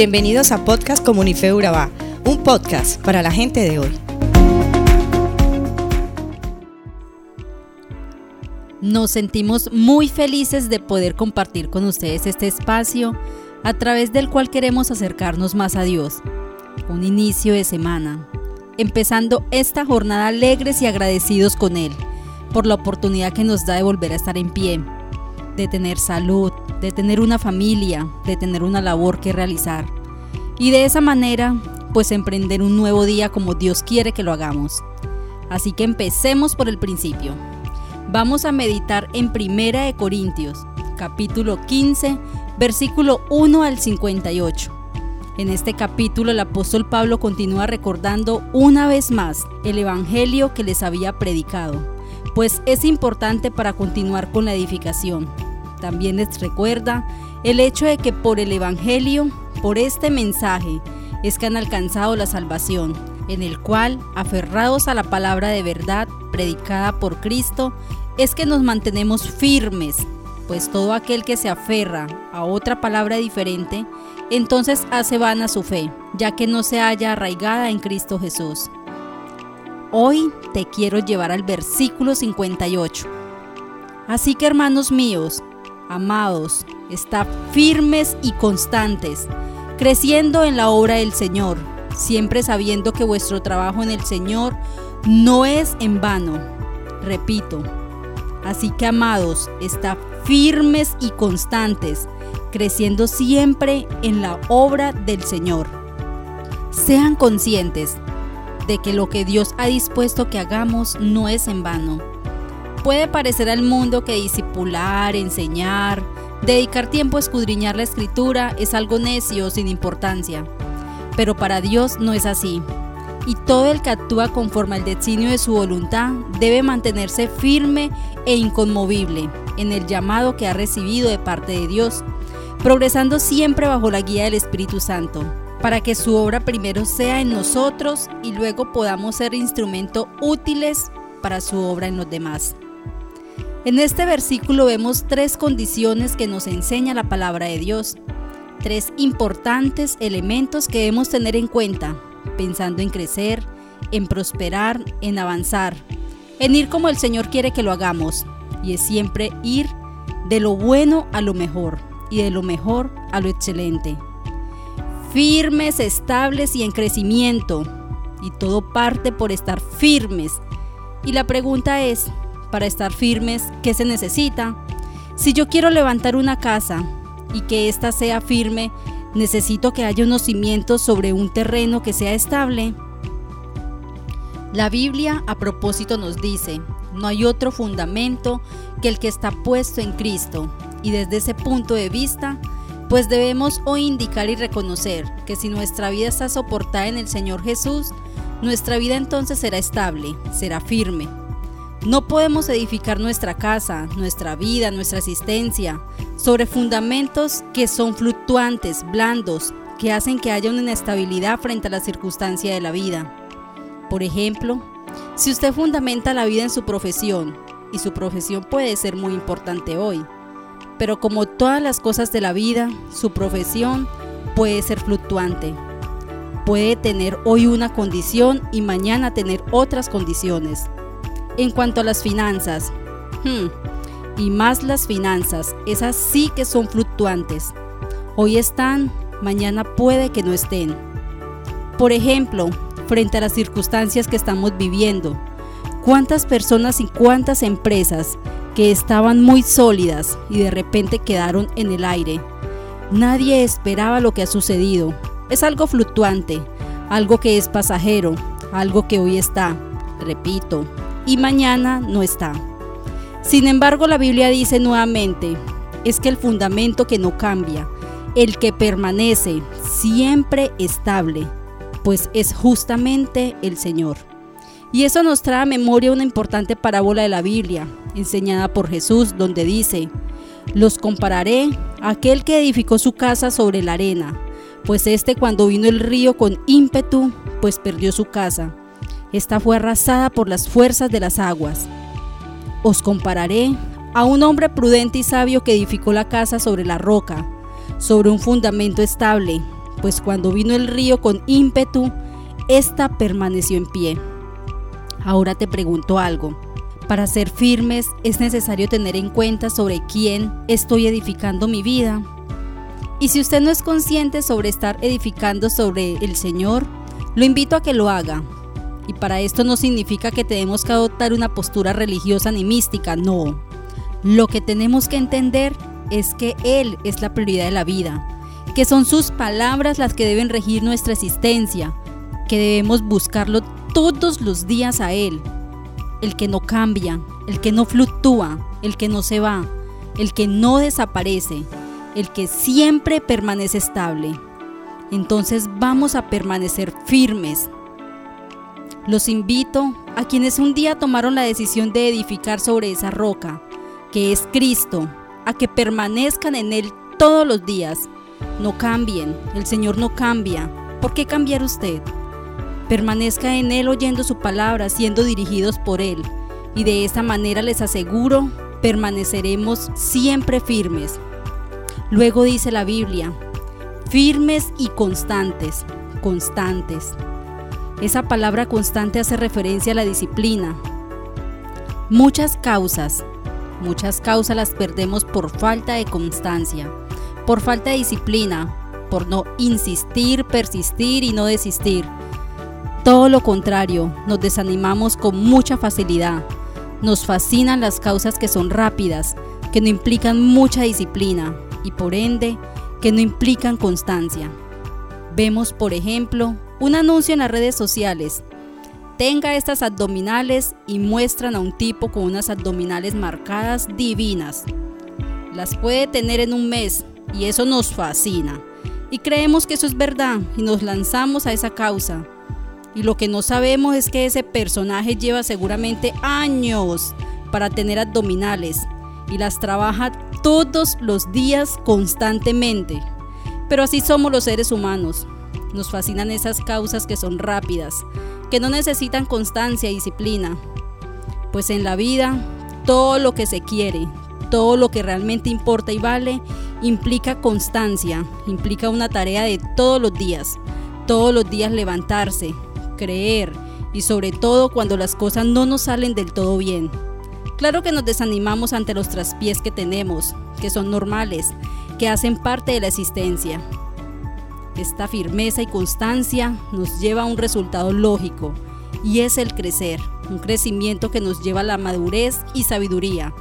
Bienvenidos a Podcast Comunife Urabá, un podcast para la gente de hoy. Nos sentimos muy felices de poder compartir con ustedes este espacio a través del cual queremos acercarnos más a Dios. Un inicio de semana, empezando esta jornada alegres y agradecidos con Él por la oportunidad que nos da de volver a estar en pie, de tener salud, de tener una familia, de tener una labor que realizar. Y de esa manera, pues emprender un nuevo día como Dios quiere que lo hagamos. Así que empecemos por el principio. Vamos a meditar en Primera de Corintios, capítulo 15, versículo 1 al 58. En este capítulo el apóstol Pablo continúa recordando una vez más el evangelio que les había predicado, pues es importante para continuar con la edificación. También les recuerda el hecho de que por el Evangelio, por este mensaje, es que han alcanzado la salvación, en el cual, aferrados a la palabra de verdad predicada por Cristo, es que nos mantenemos firmes, pues todo aquel que se aferra a otra palabra diferente, entonces hace vana su fe, ya que no se halla arraigada en Cristo Jesús. Hoy te quiero llevar al versículo 58. Así que hermanos míos, amados, está firmes y constantes, creciendo en la obra del Señor, siempre sabiendo que vuestro trabajo en el Señor no es en vano. Repito, así que amados, está firmes y constantes, creciendo siempre en la obra del Señor. Sean conscientes de que lo que Dios ha dispuesto que hagamos no es en vano Puede parecer al mundo que disipular, enseñar, dedicar tiempo a escudriñar la escritura es algo necio sin importancia. Pero para Dios no es así. Y todo el que actúa conforme al designio de su voluntad debe mantenerse firme e inconmovible en el llamado que ha recibido de parte de Dios, progresando siempre bajo la guía del Espíritu Santo, para que su obra primero sea en nosotros y luego podamos ser instrumento útiles para su obra en los demás. En este versículo vemos tres condiciones que nos enseña la palabra de Dios, tres importantes elementos que debemos tener en cuenta, pensando en crecer, en prosperar, en avanzar, en ir como el Señor quiere que lo hagamos, y es siempre ir de lo bueno a lo mejor y de lo mejor a lo excelente. Firmes, estables y en crecimiento, y todo parte por estar firmes. Y la pregunta es, para estar firmes, ¿qué se necesita? Si yo quiero levantar una casa y que ésta sea firme, necesito que haya unos cimientos sobre un terreno que sea estable. La Biblia a propósito nos dice, no hay otro fundamento que el que está puesto en Cristo. Y desde ese punto de vista, pues debemos hoy indicar y reconocer que si nuestra vida está soportada en el Señor Jesús, nuestra vida entonces será estable, será firme, no podemos edificar nuestra casa, nuestra vida, nuestra existencia sobre fundamentos que son fluctuantes, blandos, que hacen que haya una inestabilidad frente a la circunstancia de la vida. Por ejemplo, si usted fundamenta la vida en su profesión, y su profesión puede ser muy importante hoy, pero como todas las cosas de la vida, su profesión puede ser fluctuante. Puede tener hoy una condición y mañana tener otras condiciones. En cuanto a las finanzas, hmm, y más las finanzas, esas sí que son fluctuantes. Hoy están, mañana puede que no estén. Por ejemplo, frente a las circunstancias que estamos viviendo, cuántas personas y cuántas empresas que estaban muy sólidas y de repente quedaron en el aire. Nadie esperaba lo que ha sucedido. Es algo fluctuante, algo que es pasajero, algo que hoy está, repito, y mañana no está. Sin embargo, la Biblia dice nuevamente, es que el fundamento que no cambia, el que permanece siempre estable, pues es justamente el Señor. Y eso nos trae a memoria una importante parábola de la Biblia, enseñada por Jesús, donde dice, los compararé a aquel que edificó su casa sobre la arena, pues este cuando vino el río con ímpetu, pues perdió su casa esta fue arrasada por las fuerzas de las aguas. Os compararé a un hombre prudente y sabio que edificó la casa sobre la roca, sobre un fundamento estable, pues cuando vino el río con ímpetu, ésta permaneció en pie. Ahora te pregunto algo. Para ser firmes es necesario tener en cuenta sobre quién estoy edificando mi vida. Y si usted no es consciente sobre estar edificando sobre el Señor, lo invito a que lo haga. Y para esto no significa que tenemos que adoptar una postura religiosa ni mística, no. Lo que tenemos que entender es que Él es la prioridad de la vida, que son sus palabras las que deben regir nuestra existencia, que debemos buscarlo todos los días a Él, el que no cambia, el que no fluctúa, el que no se va, el que no desaparece, el que siempre permanece estable. Entonces vamos a permanecer firmes. Los invito a quienes un día tomaron la decisión de edificar sobre esa roca, que es Cristo, a que permanezcan en Él todos los días. No cambien, el Señor no cambia. ¿Por qué cambiar usted? Permanezca en Él oyendo su palabra, siendo dirigidos por Él. Y de esa manera les aseguro, permaneceremos siempre firmes. Luego dice la Biblia, firmes y constantes, constantes. Esa palabra constante hace referencia a la disciplina. Muchas causas, muchas causas las perdemos por falta de constancia, por falta de disciplina, por no insistir, persistir y no desistir todo lo contrario, nos desanimamos con mucha facilidad. Nos fascinan las causas que son rápidas, que no implican mucha disciplina y por ende que no implican constancia. Vemos, por ejemplo, un anuncio en las redes sociales. Tenga estas abdominales y muestran a un tipo con unas abdominales marcadas divinas. Las puede tener en un mes y eso nos fascina. Y creemos que eso es verdad y nos lanzamos a esa causa y lo que no sabemos es que ese personaje lleva seguramente años para tener abdominales y las trabaja todos los días constantemente. Pero así somos los seres humanos. Nos fascinan esas causas que son rápidas, que no necesitan constancia y disciplina. Pues en la vida, todo lo que se quiere, todo lo que realmente importa y vale, implica constancia, implica una tarea de todos los días. Todos los días levantarse, creer y sobre todo cuando las cosas no nos salen del todo bien. Claro que nos desanimamos ante los traspiés que tenemos, que son normales, que hacen parte de la existencia. Esta firmeza y constancia nos lleva a un resultado lógico y es el crecer, un crecimiento que nos lleva a la madurez y sabiduría,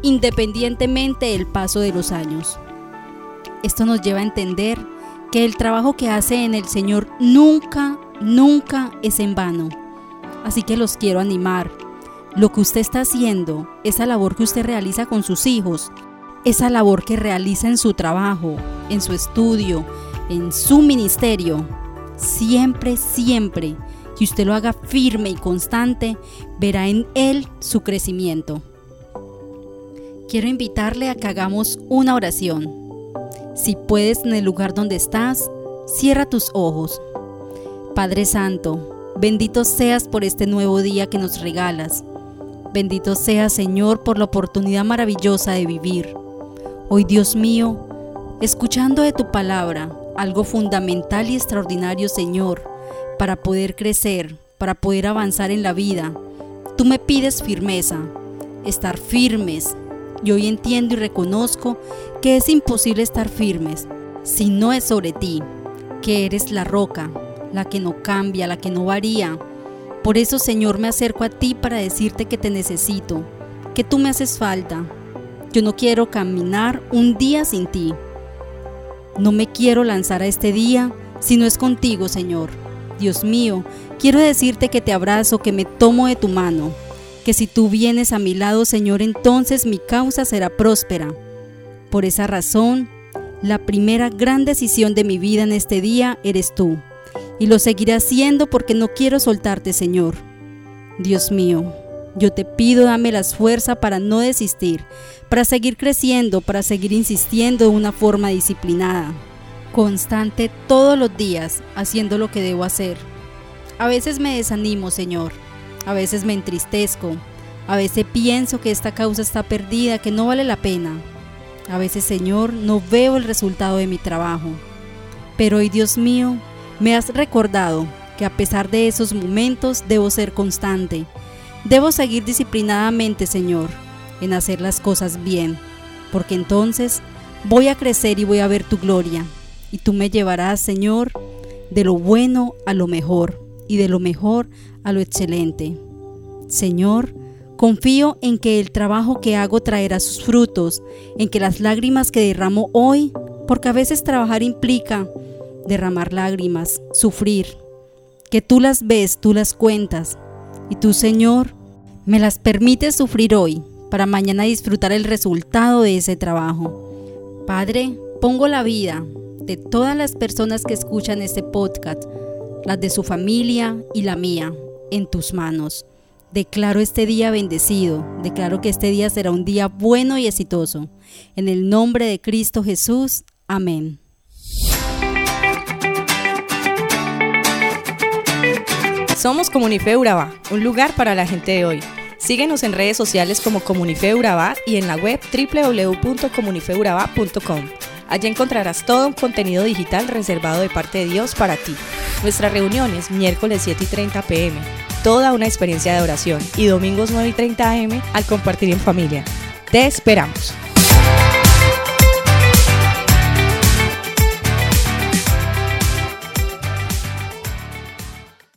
independientemente del paso de los años. Esto nos lleva a entender que el trabajo que hace en el Señor nunca, nunca es en vano. Así que los quiero animar. Lo que usted está haciendo, esa labor que usted realiza con sus hijos, esa labor que realiza en su trabajo, en su estudio, en su ministerio, siempre, siempre que usted lo haga firme y constante, verá en él su crecimiento. Quiero invitarle a que hagamos una oración. Si puedes en el lugar donde estás, cierra tus ojos Padre Santo, bendito seas por este nuevo día que nos regalas. Bendito seas, Señor, por la oportunidad maravillosa de vivir. Hoy, Dios mío, escuchando de tu palabra, algo fundamental y extraordinario, Señor, para poder crecer, para poder avanzar en la vida. Tú me pides firmeza, estar firmes. Y hoy entiendo y reconozco que es imposible estar firmes si no es sobre ti, que eres la roca, la que no cambia, la que no varía. Por eso, Señor, me acerco a ti para decirte que te necesito, que tú me haces falta. Yo no quiero caminar un día sin ti. No me quiero lanzar a este día si no es contigo, Señor. Dios mío, quiero decirte que te abrazo, que me tomo de tu mano, que si tú vienes a mi lado, Señor, entonces mi causa será próspera. Por esa razón, la primera gran decisión de mi vida en este día eres tú y lo seguiré haciendo porque no quiero soltarte, Señor. Dios mío, yo te pido dame las fuerzas para no desistir, para seguir creciendo, para seguir insistiendo de una forma disciplinada, constante todos los días, haciendo lo que debo hacer. A veces me desanimo, Señor, a veces me entristezco, a veces pienso que esta causa está perdida, que no vale la pena. A veces, Señor, no veo el resultado de mi trabajo. Pero hoy, Dios mío, me has recordado que a pesar de esos momentos debo ser constante. Debo seguir disciplinadamente, Señor, en hacer las cosas bien, porque entonces voy a crecer y voy a ver tu gloria. Y tú me llevarás, Señor, de lo bueno a lo mejor y de lo mejor a lo excelente. Señor, confío en que el trabajo que hago traerá sus frutos, en que las lágrimas que derramo hoy, porque a veces trabajar implica derramar lágrimas, sufrir, que tú las ves, tú las cuentas, y tú, Señor, me las permites sufrir hoy para mañana disfrutar el resultado de ese trabajo. Padre, pongo la vida de todas las personas que escuchan este podcast, las de su familia y la mía, en tus manos. Declaro este día bendecido, declaro que este día será un día bueno y exitoso. En el nombre de Cristo Jesús, amén. Somos Comunife Urabá, un lugar para la gente de hoy. Síguenos en redes sociales como Comunife Urabá y en la web www.comunifeurabá.com. Allí encontrarás todo un contenido digital reservado de parte de Dios para ti. Nuestras reuniones miércoles 7 y 30 pm, toda una experiencia de oración y domingos 9 y 30 am al compartir en familia. Te esperamos.